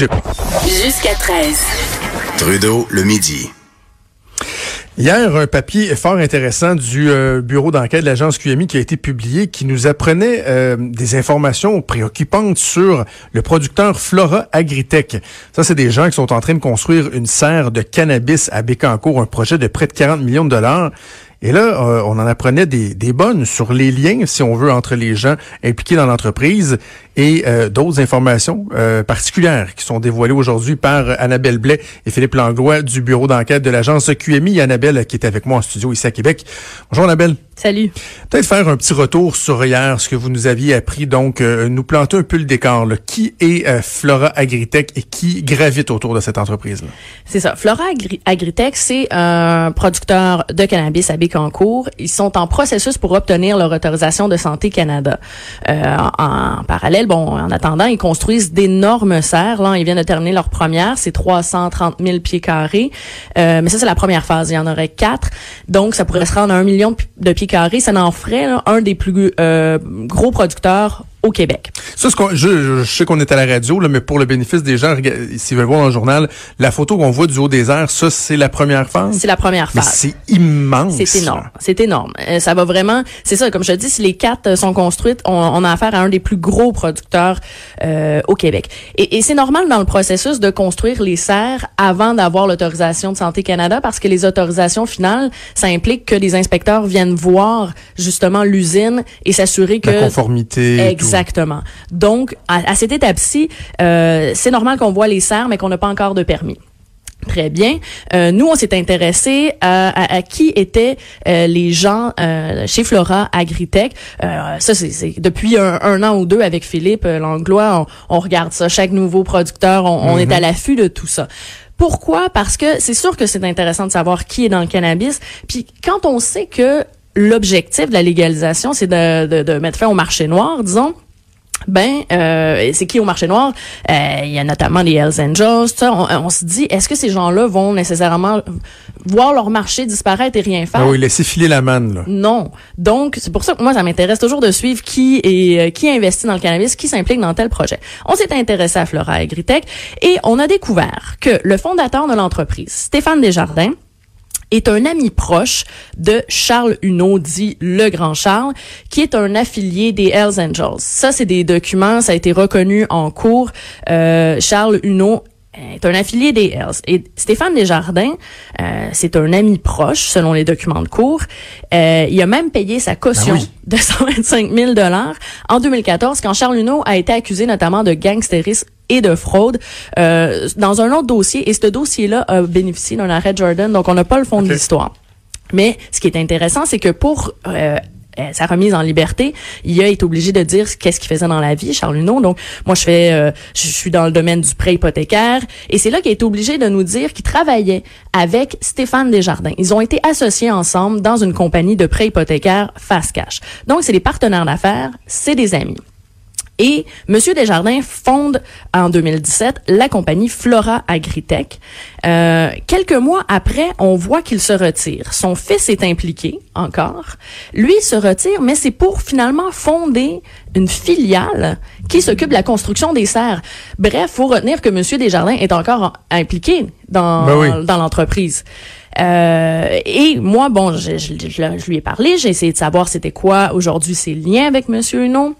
Jusqu'à 13. Trudeau, le midi. Hier, un papier fort intéressant du euh, bureau d'enquête de l'agence QMI qui a été publié, qui nous apprenait euh, des informations préoccupantes sur le producteur Flora Agritech. Ça, c'est des gens qui sont en train de construire une serre de cannabis à Bécancour, un projet de près de 40 millions de dollars. Et là, euh, on en apprenait des, des, bonnes sur les liens, si on veut, entre les gens impliqués dans l'entreprise et euh, d'autres informations euh, particulières qui sont dévoilées aujourd'hui par Annabelle Blais et Philippe Langlois du bureau d'enquête de l'agence QMI. Annabelle qui est avec moi en studio ici à Québec. Bonjour Annabelle. Salut. Peut-être faire un petit retour sur hier, ce que vous nous aviez appris. Donc, nous planter un peu le décor. Là. Qui est Flora Agritech et qui gravite autour de cette entreprise-là? C'est ça. Flora Agritech, c'est un producteur de cannabis à Bécancour. Ils sont en processus pour obtenir leur autorisation de Santé Canada. Euh, en, parallèle, bon, en attendant, ils construisent d'énormes serres. Là, ils viennent de terminer leur première, c'est 330 000 pieds carrés. Euh, mais ça, c'est la première phase. Il y en aurait quatre. Donc, ça pourrait se rendre un million de pieds carrés. Ça en ferait un des plus euh, gros producteurs au Québec. Ça, ce je, je, sais qu'on est à la radio, là, mais pour le bénéfice des gens, s'ils veulent voir le journal, la photo qu'on voit du haut des airs, ça, c'est la première phase? C'est la première phase. c'est immense. C'est énorme. C'est énorme. Euh, ça va vraiment, c'est ça, comme je te dis, si les quatre sont construites, on, on, a affaire à un des plus gros producteurs euh, au Québec. Et, et c'est normal dans le processus de construire les serres avant d'avoir l'autorisation de Santé Canada parce que les autorisations finales, ça implique que les inspecteurs viennent voir justement l'usine et s'assurer que... La conformité. Exactement. Donc, à, cette étape-ci, euh, c'est normal qu'on voit les serres, mais qu'on n'a pas encore de permis. Très bien. Euh, nous, on s'est intéressé à, à, qui étaient euh, les gens euh, chez Flora Agritech. Euh, ça, c'est depuis un, an ou deux avec Philippe Langlois. On, regarde ça. Chaque nouveau producteur, on, on est à mm-hmm. l'affût de tout ça. Pourquoi? Parce que c'est sûr que c'est intéressant de savoir qui est dans le cannabis. Puis quand on sait que l'objectif de la légalisation, c'est de, de, de, mettre fin au marché noir, disons. Ben, euh, c'est qui au marché noir? Euh, Il y a notamment les Hells Angels. Ça, on, se dit, est-ce que ces gens-là vont nécessairement voir leur marché disparaître et rien faire? Ah Oui, laisser filer la manne. Là. Non. Donc, c'est pour ça que moi, ça m'intéresse toujours de suivre qui est euh, qui investit dans le cannabis, qui s'implique dans tel projet. On s'est intéressé à Flora Agritech et on a découvert que le fondateur de l'entreprise, Stéphane Desjardins, est un ami proche de Charles Huneau, dit le Grand Charles, qui est un affilié des Hells Angels. Ça, c'est des documents, ça a été reconnu en cours. Euh, Charles Huneau est un affilié des Hells. Et Stéphane Desjardins, euh, c'est un ami proche, selon les documents de cours. Euh, il a même payé sa caution ben de 125 000 dollars en 2014, quand Charles Huneau a été accusé notamment de gangstérisme et de fraude euh, dans un autre dossier. Et ce dossier-là a bénéficié d'un arrêt Jordan, donc on n'a pas le fond de l'histoire. Mais ce qui est intéressant, c'est que pour euh, euh, sa remise en liberté, il a été obligé de dire qu'est-ce qu'il faisait dans la vie, Charles Huneau. Donc, moi, je fais, euh, je suis dans le domaine du prêt hypothécaire. Et c'est là qu'il a été obligé de nous dire qu'il travaillait avec Stéphane Desjardins. Ils ont été associés ensemble dans une compagnie de prêt hypothécaire Fast Cash. Donc, c'est des partenaires d'affaires, c'est des amis. Et M. Desjardins fonde en 2017 la compagnie Flora Agritech. Euh, quelques mois après, on voit qu'il se retire. Son fils est impliqué encore. Lui se retire, mais c'est pour finalement fonder une filiale qui s'occupe de la construction des serres. Bref, faut retenir que M. Desjardins est encore impliqué dans, ben dans l'entreprise. Euh, et moi, bon, je, je, je, lui ai parlé, j'ai essayé de savoir c'était quoi aujourd'hui ses liens avec M. Huneau.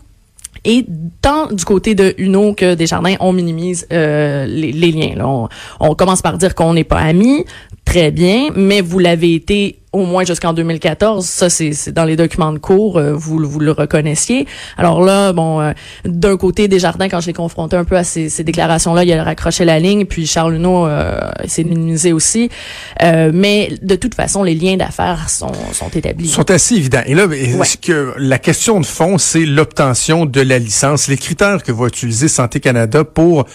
Et tant du côté de Uno que Desjardins, on minimise euh, les, liens. On, on, commence par dire qu'on n'est pas amis, très bien, mais vous l'avez été au moins jusqu'en 2014. Ça, c'est dans les documents de cours, euh, vous, vous le reconnaissiez. Alors là, bon, euh, d'un côté, Desjardins, quand je l'ai confronté un peu à ces, ces déclarations-là, il a raccroché la ligne, puis Charles Huneau euh, s'est minimisé aussi. Euh, mais de toute façon, les liens d'affaires sont, sont établis. Sont assez évidents. Et là, est-ce que la question de fond, c'est l'obtention de la licence, les critères que va utiliser Santé Canada pour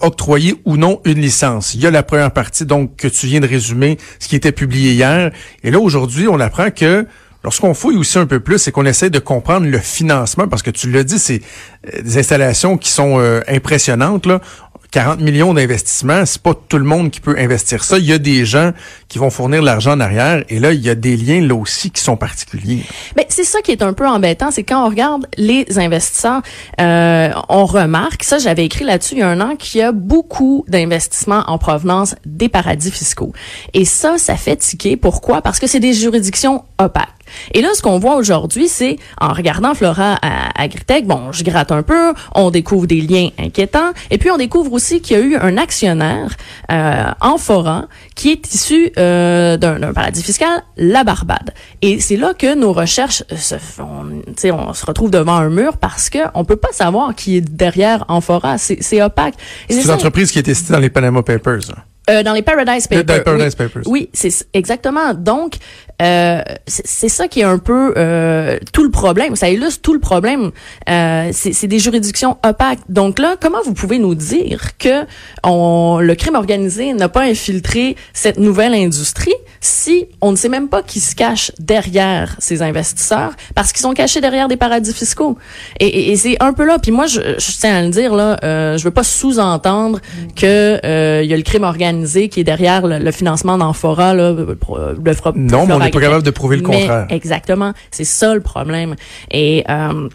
octroyer ou non une licence? Il y a la première partie, donc, que tu viens de résumer, ce qui était publié hier. Et là, aujourd'hui, on apprend que Lorsqu'on fouille aussi un peu plus, c'est qu'on essaie de comprendre le financement, parce que tu l'as dit, c'est euh, des installations qui sont euh, impressionnantes. Là. 40 millions d'investissements, c'est pas tout le monde qui peut investir ça. Il y a des gens qui vont fournir l'argent en arrière et là, il y a des liens là aussi qui sont particuliers. Mais c'est ça qui est un peu embêtant, c'est quand on regarde les investisseurs, euh, on remarque, ça j'avais écrit là-dessus il y a un an, qu'il y a beaucoup d'investissements en provenance des paradis fiscaux. Et ça, ça fait tiquer. Pourquoi? Parce que c'est des juridictions opaques. Et là, ce qu'on voit aujourd'hui, c'est en regardant Flora à Agritech, bon, je gratte un peu, on découvre des liens inquiétants, et puis on découvre aussi qu'il y a eu un actionnaire euh, en Fora qui est issu euh, d'un paradis fiscal, la Barbade. Et c'est là que nos recherches se font, on se retrouve devant un mur parce que on peut pas savoir qui est derrière Amphora, c'est opaque. C'est une entreprise qui est citée dans les Panama Papers. Euh, dans les Paradise Papers. Dans les Paradise Papers. Oui, c'est exactement. Donc, euh, c'est ça qui est un peu euh, tout le problème. Ça illustre tout le problème. Euh, c'est des juridictions opaques. Donc là, comment vous pouvez nous dire que on, le crime organisé n'a pas infiltré cette nouvelle industrie? Si on ne sait même pas qui se cache derrière ces investisseurs parce qu'ils sont cachés derrière des paradis fiscaux. Et, et, c'est un peu là. Puis moi, je, je, tiens à le dire là, euh, je veux pas sous-entendre que euh, y a le crime organisé qui est derrière le, financement d'Amphora là, le, le, non, n'est pas capable de prouver le contraire. Exactement. C'est ça le problème. Et euh,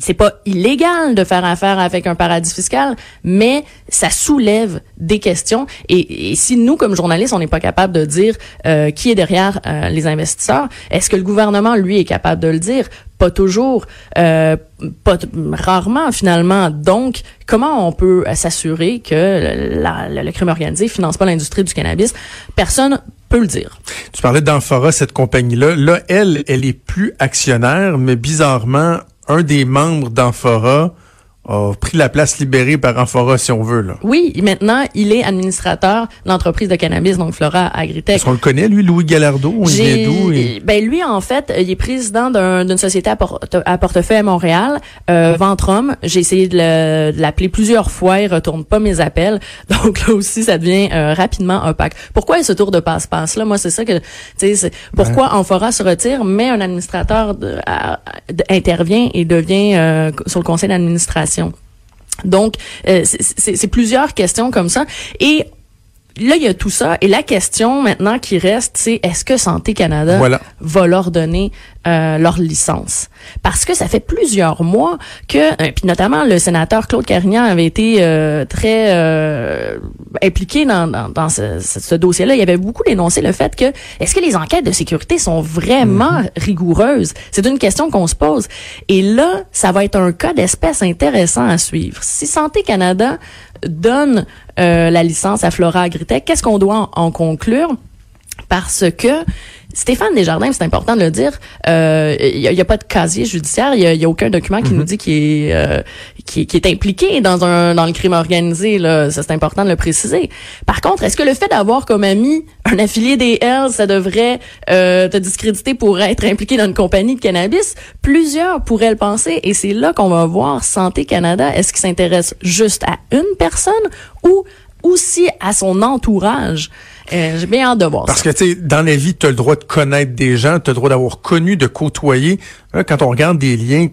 c'est pas illégal de faire affaire avec un paradis fiscal, mais ça soulève des questions. Et, si nous, comme journalistes, on n'est pas capable de dire euh, qui est derrière euh, les investisseurs, est-ce que le gouvernement, lui, est capable de le dire? Pas toujours, euh, pas rarement finalement. Donc, comment on peut s'assurer que le crime organisé finance pas l'industrie du cannabis? Personne peut le dire. Tu parlais d'Amphora, cette compagnie-là. Là, elle, elle est plus actionnaire, mais bizarrement, un des membres d'Amphora a pris la place libérée par Amphora, si on veut. Là. Oui, maintenant, il est administrateur de l'entreprise de cannabis, donc Flora Agritech. Est-ce qu'on le connaît, lui, Louis Gallardo? Il Ben, lui, en fait, il est président d'une société à, à, portefeuille à Montréal, euh, Ventrum. J'ai essayé de l'appeler plusieurs fois, il retourne pas mes appels. Donc là aussi, ça devient euh, rapidement opaque. Pourquoi ce tour de passe-passe-là? Moi, c'est ça que... tu sais, Pourquoi. Amphora se retire, mais un administrateur de, intervient et devient euh, sur le conseil d'administration donc, euh, c'est plusieurs questions comme ça. Et là, il y a tout ça. Et la question maintenant qui reste, c'est est-ce que Santé Canada va leur donner euh, leur licence? Parce que ça fait plusieurs mois que, euh, puis notamment le sénateur Claude Carignan avait été euh, très euh, impliqué dans, dans, dans ce, ce dossier-là. Il avait beaucoup dénoncé le fait que est-ce que les enquêtes de sécurité sont vraiment mm-hmm. rigoureuses? C'est une question qu'on se pose. Et là, ça va être un cas d'espèce intéressant à suivre. Si Santé Canada donne euh, la licence à Flora Agritech, qu'est-ce qu'on doit en, conclure? Parce que Stéphane Desjardins, c'est important de le dire, il euh, n'y a, pas de casier judiciaire, il n'y a, aucun document qui nous mm-hmm. dit qu'il est, euh, est impliqué dans un dans le crime organisé. Là, c'est important de le préciser. Par contre, est-ce que le fait d'avoir comme ami un affilié des Hells, ça devrait euh, te discréditer pour être impliqué dans une compagnie de cannabis? Plusieurs pourraient le penser, et c'est là qu'on va voir Santé Canada. Est-ce qu'il s'intéresse juste à une personne ou aussi à son entourage? Euh, j'ai bien hâte de voir Parce que, tu sais, dans la vie, tu as le droit de connaître des gens, tu as le droit d'avoir connu, de côtoyer. quand on regarde des liens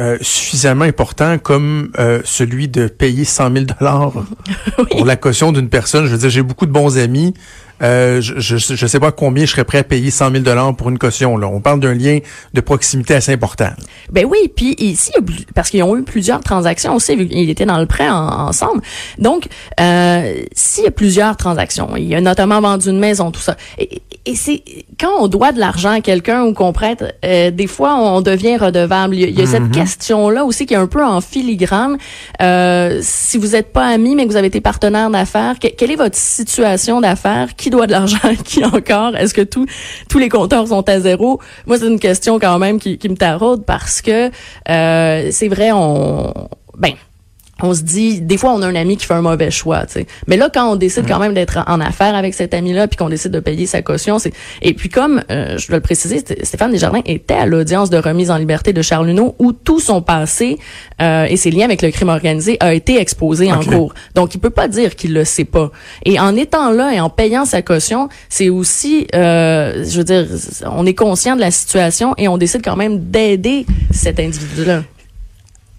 euh, suffisamment importants comme euh, celui de payer 100 000 dollars pour la caution d'une personne. Je veux dire, j'ai beaucoup de bons amis euh, je, je, sais pas combien je serais prêt à payer 100 000 dollars pour une caution. Là. On parle d'un lien de proximité assez important. Ben oui, puis ici, parce qu'ils ont eu plusieurs transactions aussi, vu qu'ils étaient dans le prêt ensemble. Donc, euh, s'il y a plusieurs transactions, il y a notamment vendu une maison, tout ça. Et, et c'est quand on doit de l'argent à quelqu'un ou qu'on prête, euh, des fois on devient redevable. Il y a, cette mm-hmm. question-là aussi qui est un peu en filigrane. Euh, si vous n'êtes pas amis mais que vous avez été partenaire d'affaires, quelle est votre situation d'affaires? Qui doit de l'argent Qui encore? Est-ce que tous tous les compteurs sont à zéro? Moi, c'est une question quand même qui, qui me taraude parce que euh, c'est vrai, on ben on se dit, des fois, on a un ami qui fait un mauvais choix, tu sais. Mais là, quand on décide quand même d'être en affaires avec cet ami-là, puis qu'on décide de payer sa caution, c'est. Et puis, comme euh, je dois le préciser, Stéphane Desjardins était à l'audience de remise en liberté de Charles Luneau, où tout son passé euh, et ses liens avec le crime organisé a été exposé en cours. Donc, il peut pas dire qu'il le sait pas. Et en étant là et en payant sa caution, c'est aussi, euh, je veux dire, on est conscient de la situation et on décide quand même d'aider cet individu-là.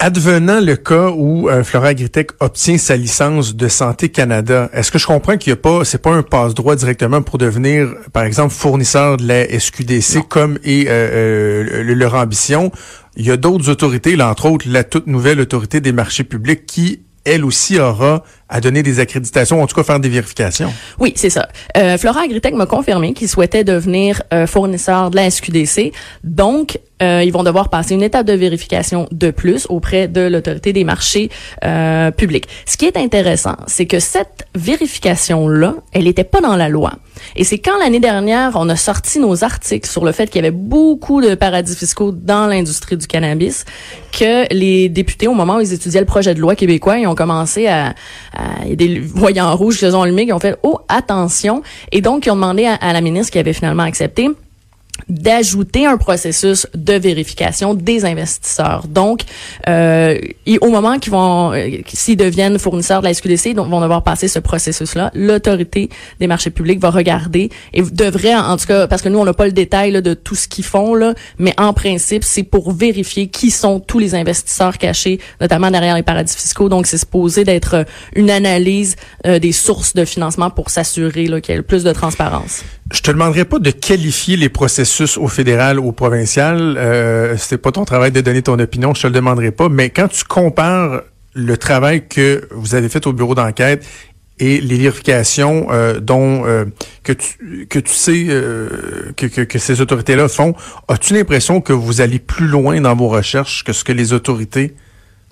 Advenant le cas où euh, Flora Agritech obtient sa licence de Santé Canada, est-ce que je comprends qu'il n'y a pas, c'est pas un passe-droit directement pour devenir, par exemple, fournisseur de la SQDC comme est euh, euh, leur ambition? Il y a d'autres autorités, là, entre autres la toute nouvelle autorité des marchés publics qui elle aussi aura à donner des accréditations, en tout cas faire des vérifications. Oui, c'est ça. Euh, Flora Agritech m'a confirmé qu'il souhaitait devenir euh, fournisseur de la SQDC. Donc, euh, ils vont devoir passer une étape de vérification de plus auprès de l'autorité des marchés euh, publics. Ce qui est intéressant, c'est que cette vérification-là, elle n'était pas dans la loi. Et c'est quand l'année dernière, on a sorti nos articles sur le fait qu'il y avait beaucoup de paradis fiscaux dans l'industrie du cannabis, que les députés, au moment où ils étudiaient le projet de loi québécois, ils ont commencé à, il y a des voyants rouges qui ont allumé, qui ont fait « Oh, attention! » Et donc, ils ont demandé à, à la ministre qui avait finalement accepté d'ajouter un processus de vérification des investisseurs. Donc, euh, au moment qu'ils vont, euh, s'ils deviennent fournisseurs de la SQDC, donc vont devoir passer ce processus-là, l'autorité des marchés publics va regarder et devrait, en, tout cas, parce que nous on n'a pas le détail là, de tout ce qu'ils font là, mais en principe c'est pour vérifier qui sont tous les investisseurs cachés, notamment derrière les paradis fiscaux. Donc, c'est supposé d'être euh, une analyse euh, des sources de financement pour s'assurer qu'il y ait plus de transparence. Je te demanderai pas de qualifier les processus au fédéral ou au provincial. Euh, c'est pas ton travail de donner ton opinion, je te le demanderai pas. Mais quand tu compares le travail que vous avez fait au bureau d'enquête et les vérifications euh, dont euh, que tu que tu sais euh, que, que, que, ces autorités-là font, as-tu l'impression que vous allez plus loin dans vos recherches que ce que les autorités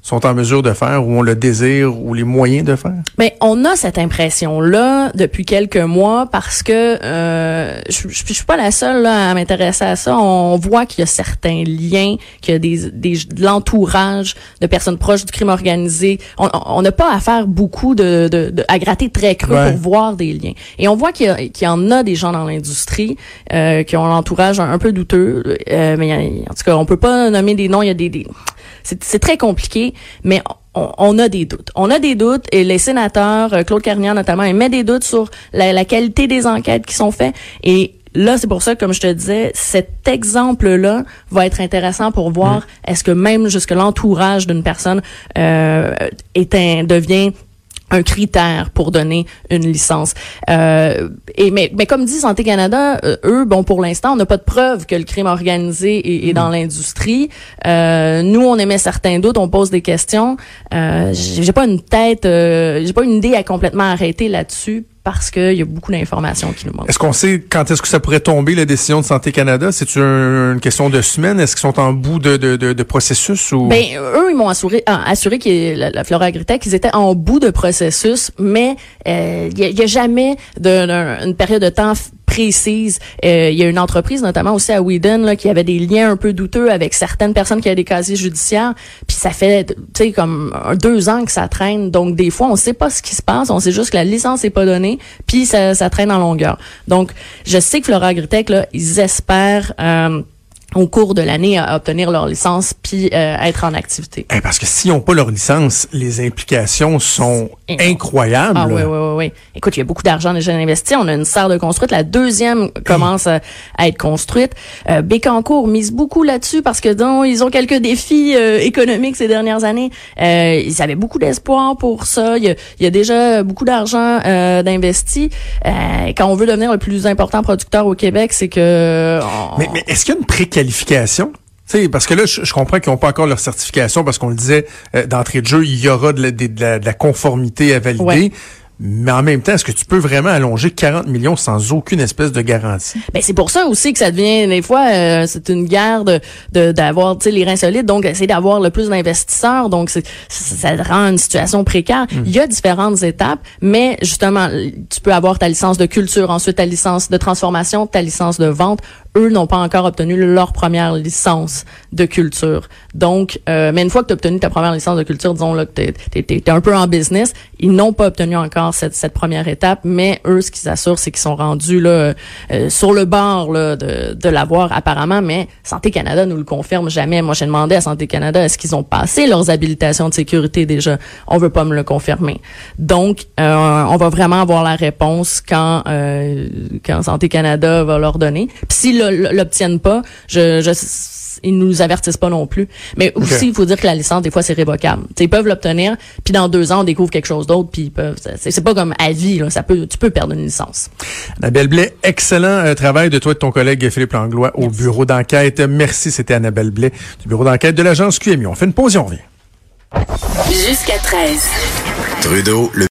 sont en mesure de faire ou ont le désir ou les moyens de faire? Mais ben, on a cette impression-là depuis quelques mois parce que euh, je, je, suis pas la seule là, à m'intéresser à ça. On voit qu'il y a certains liens, qu'il y a des, des de l'entourage de personnes proches du crime organisé. On n'a pas à faire beaucoup de, de, de, à gratter très creux ouais. pour voir des liens. Et on voit qu'il y, qu y, en a des gens dans l'industrie euh, qui ont l'entourage un, un, peu douteux. Euh, mais en tout cas, on peut pas nommer des noms. Il y a des, des c'est très compliqué, mais on, on, a des doutes. On a des doutes et les sénateurs, euh, Claude Carnier notamment, mettent des doutes sur la, la qualité des enquêtes qui sont faites et Là, c'est pour ça, comme je te disais, cet exemple-là va être intéressant pour voir mmh. est-ce que même jusque l'entourage d'une personne euh, est un, devient un critère pour donner une licence. Euh, et mais, mais comme dit Santé Canada, euh, eux, bon pour l'instant, on n'a pas de preuve que le crime organisé est, est dans mmh. l'industrie. Euh, nous, on émet certains doutes, on pose des questions. Euh, j'ai pas une tête, euh, j'ai pas une idée à complètement arrêter là-dessus parce qu'il y a beaucoup d'informations qui nous manquent. Est-ce qu'on sait quand est-ce que ça pourrait tomber, la décision de Santé Canada? C'est un, une question de semaine? Est-ce qu'ils sont en bout de, de, de, de processus? Ou... Ben, eux, ils m'ont assuré, ah, assuré que la, la Flora Agritech, ils étaient en bout de processus, mais euh, il n'y a, a, jamais de, une période de temps Euh, il y a une entreprise, notamment aussi à Whedon, là, qui avait des liens un peu douteux avec certaines personnes qui avaient des casiers judiciaires. Puis ça fait, tu sais, comme deux ans que ça traîne. Donc, des fois, on sait pas ce qui se passe. On sait juste que la licence n'est pas donnée. Puis ça, ça traîne en longueur. Donc, je sais que Flora Agritech, là, ils espèrent... Euh, au cours de l'année à obtenir leur licence puis euh, être en activité. Eh, parce que s'ils n'ont pas leur licence, les implications sont incroyables. Ah oui, oui, oui, oui. Écoute, il y a beaucoup d'argent déjà investi. On a une serre de construite. La deuxième commence à, à être construite. Euh, Bécancourt mise beaucoup là-dessus parce que donc, ils ont quelques défis euh, économiques ces dernières années. Euh, ils avaient beaucoup d'espoir pour ça. Il y a, il y a déjà beaucoup d'argent euh, d'investi. Euh, quand on veut devenir le plus important producteur au Québec, c'est que... On... Mais, mais est-ce qu'il y a une précarité qualification? sais, parce que là, je, je comprends qu'ils n'ont pas encore leur certification parce qu'on le disait euh, d'entrée de jeu, il y aura de la, de la, de la conformité à valider. Ouais. Mais en même temps, est-ce que tu peux vraiment allonger 40 millions sans aucune espèce de garantie? Ben c'est pour ça aussi que ça devient des fois euh, c'est une guerre de d'avoir les reins solides, donc essayer d'avoir le plus d'investisseurs, donc ça rend une situation précaire. Mmh. Il y a différentes étapes, mais justement, tu peux avoir ta licence de culture, ensuite ta licence de transformation, ta licence de vente eux n'ont pas encore obtenu leur première licence de culture. Donc, euh, mais une fois que tu as obtenu ta première licence de culture, disons là, que tu es, un peu en business, ils n'ont pas obtenu encore cette, cette première étape, mais eux, ce qu'ils assurent, c'est qu'ils sont rendus là euh, sur le bord là, de, de l'avoir apparemment, mais Santé Canada nous le confirme jamais. Moi, j'ai demandé à Santé Canada, est-ce qu'ils ont passé leurs habilitations de sécurité déjà? On veut pas me le confirmer. Donc, euh, on va vraiment avoir la réponse quand, euh, quand Santé Canada va leur donner. Puis si l'obtiennent pas, je, je ils nous avertissent pas non plus. Mais aussi, il faut dire que la licence, des fois, c'est révocable. ils peuvent l'obtenir, puis dans deux ans, on découvre quelque chose d'autre, puis ils peuvent. C'est pas comme à vie, là, ça peut, tu peux perdre une licence. Annabelle Blais, excellent euh, travail de toi et de ton collègue Philippe Langlois au bureau d'enquête. Merci, c'était Annabelle Blais du bureau d'enquête de l'agence QMI. On fait une pause et on revient. Jusqu'à 13. Trudeau, le